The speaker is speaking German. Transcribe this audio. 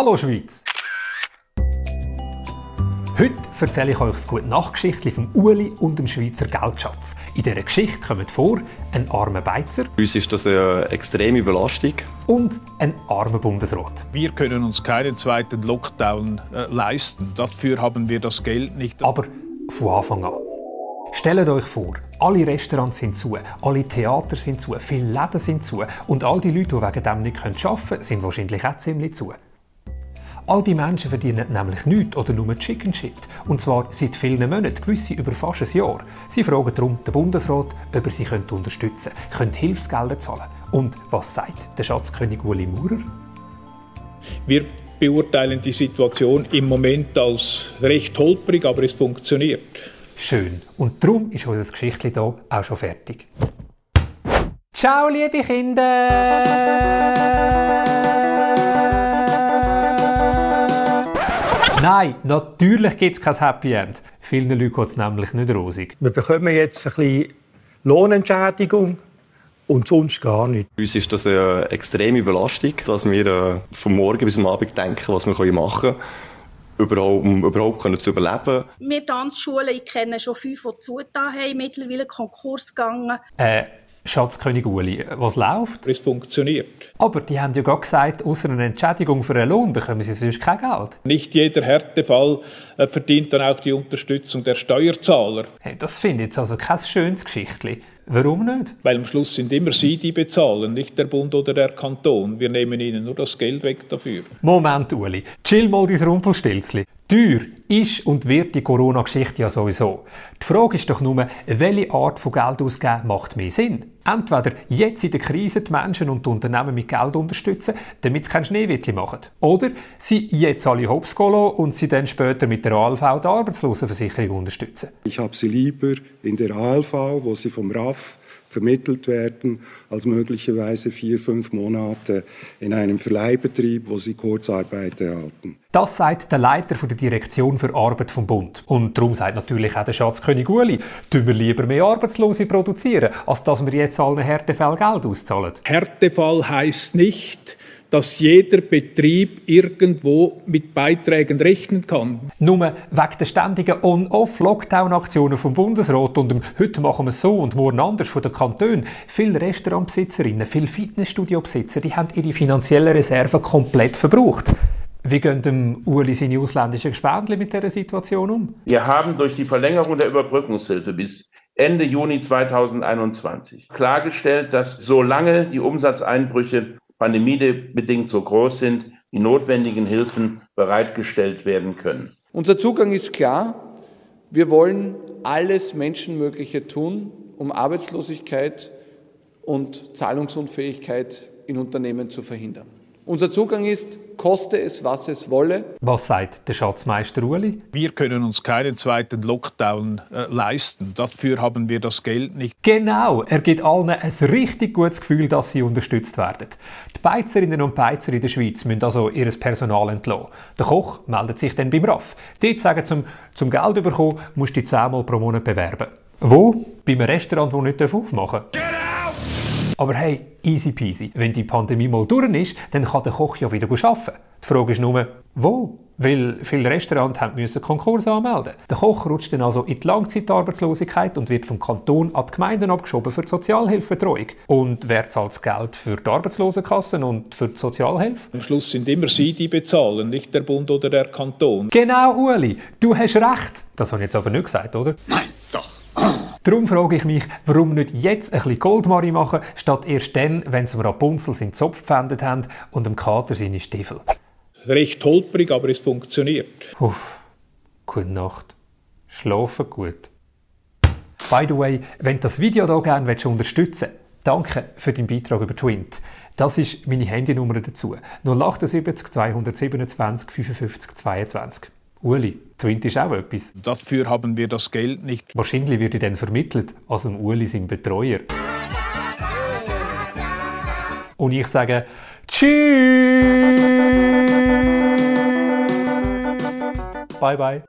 Hallo Schweiz! Heute erzähle ich euch das gute Nachtgeschichtli vom Uli und dem Schweizer Geldschatz. In dieser Geschichte kommen vor ein armer Beizer. Uns ist das eine extreme Belastung. Und ein armer Bundesrat. Wir können uns keinen zweiten Lockdown äh, leisten. Dafür haben wir das Geld nicht. Aber von Anfang an. Stellt euch vor, alle Restaurants sind zu, alle Theater sind zu, viele Läden sind zu und all die Leute, die wegen dem nicht arbeiten können, sind wahrscheinlich auch ziemlich zu. All die Menschen verdienen nämlich nichts oder nur Chicken Shit. Und zwar seit vielen Monaten, gewisse über fast ein Jahr. Sie fragen darum den Bundesrat, ob er sie unterstützen könnte, können Hilfsgelder zahlen. Und was sagt der Schatzkönig Uli Maurer? Wir beurteilen die Situation im Moment als recht holprig, aber es funktioniert. Schön. Und darum ist unser Geschichtli hier auch schon fertig. Ciao, liebe Kinder! Nein, natürlich gibt es kein Happy End. Vielen Leuten geht es nämlich nicht rosig. Wir bekommen jetzt ein bisschen Lohnentschädigung und sonst gar nicht. Uns ist das eine extreme Belastung, dass wir äh, vom Morgen bis am Abend denken, was wir machen können überhaupt, um überhaupt können zu überleben. Wir Tanzschulen, ich kenne schon fünf, die zugetan haben, mittlerweile Konkurs gegangen. Äh, Schatzkönig Uli, was läuft? Es funktioniert. Aber die haben ja gerade gesagt, außer einer Entschädigung für einen Lohn bekommen sie sonst kein Geld. Nicht jeder Härtefall äh, verdient dann auch die Unterstützung der Steuerzahler. Hey, das finde ich jetzt also kein schönes Geschichtli. Warum nicht? Weil am Schluss sind immer Sie, die bezahlen, nicht der Bund oder der Kanton. Wir nehmen Ihnen nur das Geld weg dafür. Moment, Uli. Chill mal dein Rumpelstilzli. Teuer ist und wird die Corona-Geschichte ja sowieso. Die Frage ist doch nur, welche Art von Geld ausgeben macht mehr Sinn? Entweder jetzt in der Krise die Menschen und die Unternehmen mit Geld unterstützen, damit sie kein Schneewittli machen. Oder sie jetzt alle hops und sie dann später mit der ALV die Arbeitslosenversicherung unterstützen. Ich habe sie lieber in der ALV, wo sie vom RAF vermittelt werden, als möglicherweise vier, fünf Monate in einem Verleihbetrieb, wo sie Kurzarbeit erhalten. Das sagt der Leiter der Direktion für Arbeit vom Bund. Und darum sagt natürlich auch der Schatzkönig Uli, tun wir lieber mehr Arbeitslose produzieren, als dass wir jetzt allen Härtefällen Geld auszahlen. Härtefall heißt nicht, dass jeder Betrieb irgendwo mit Beiträgen rechnen kann. Nur wegen der ständigen On-Off-Lockdown-Aktionen vom Bundesrat und dem «Heute machen wir es so und morgen anders» von den Kantonen, viele Restaurantbesitzerinnen, viele Fitnessstudio-Besitzer, die haben ihre finanziellen Reserven komplett verbraucht. Wie gehen dem Uli seine ausländischen Gespendli mit dieser Situation um? Wir haben durch die Verlängerung der Überbrückungshilfe bis Ende Juni 2021 klargestellt, dass solange die Umsatzeinbrüche pandemiebedingt so groß sind, die notwendigen Hilfen bereitgestellt werden können. Unser Zugang ist klar. Wir wollen alles Menschenmögliche tun, um Arbeitslosigkeit und Zahlungsunfähigkeit in Unternehmen zu verhindern. Unser Zugang ist, koste es, was es wolle. Was sagt der Schatzmeister Uli? Wir können uns keinen zweiten Lockdown äh, leisten. Dafür haben wir das Geld nicht. Genau, er gibt allen ein richtig gutes Gefühl, dass sie unterstützt werden. Die Beizerinnen und Beizer in der Schweiz müssen also ihr Personal entlassen. Der Koch meldet sich dann beim RAF. Dort sagen zum, zum Geld bekommen, musst du dich zehnmal pro Monat bewerben. Wo? Bei einem Restaurant, das nicht aufmachen darf. Aber hey, easy peasy. Wenn die Pandemie mal durch ist, dann kann der Koch ja wieder arbeiten. Die Frage ist nur, wo? Weil viele Restaurants müssen Konkurs anmelden. Der Koch rutscht dann also in die Langzeitarbeitslosigkeit und wird vom Kanton an die Gemeinden abgeschoben für die Sozialhilfebetreuung. Und wer zahlt das Geld für die Arbeitslosenkassen und für die Sozialhilfe? Am Schluss sind immer Sie, die bezahlen, nicht der Bund oder der Kanton. Genau, Uli. Du hast recht. Das habe ich jetzt aber nicht gesagt, oder? Nein, doch. Darum frage ich mich, warum nicht jetzt ein bisschen Goldmari machen, statt erst dann, wenn sie mir Rapunzel seinen Zopf gepfändet haben und dem Kater seine Stiefel. Recht holprig, aber es funktioniert. Uff, gute Nacht. Schlafen gut. By the way, wenn du das Video hier gerne unterstützen willst, danke für deinen Beitrag über Twint. Das ist meine Handynummer dazu. 078 227 55 22. Uli, Twint ist auch etwas. Dafür haben wir das Geld nicht. Wahrscheinlich wird dann vermittelt als ein Uli sein Betreuer. Und ich sage Tschüss! Bye bye.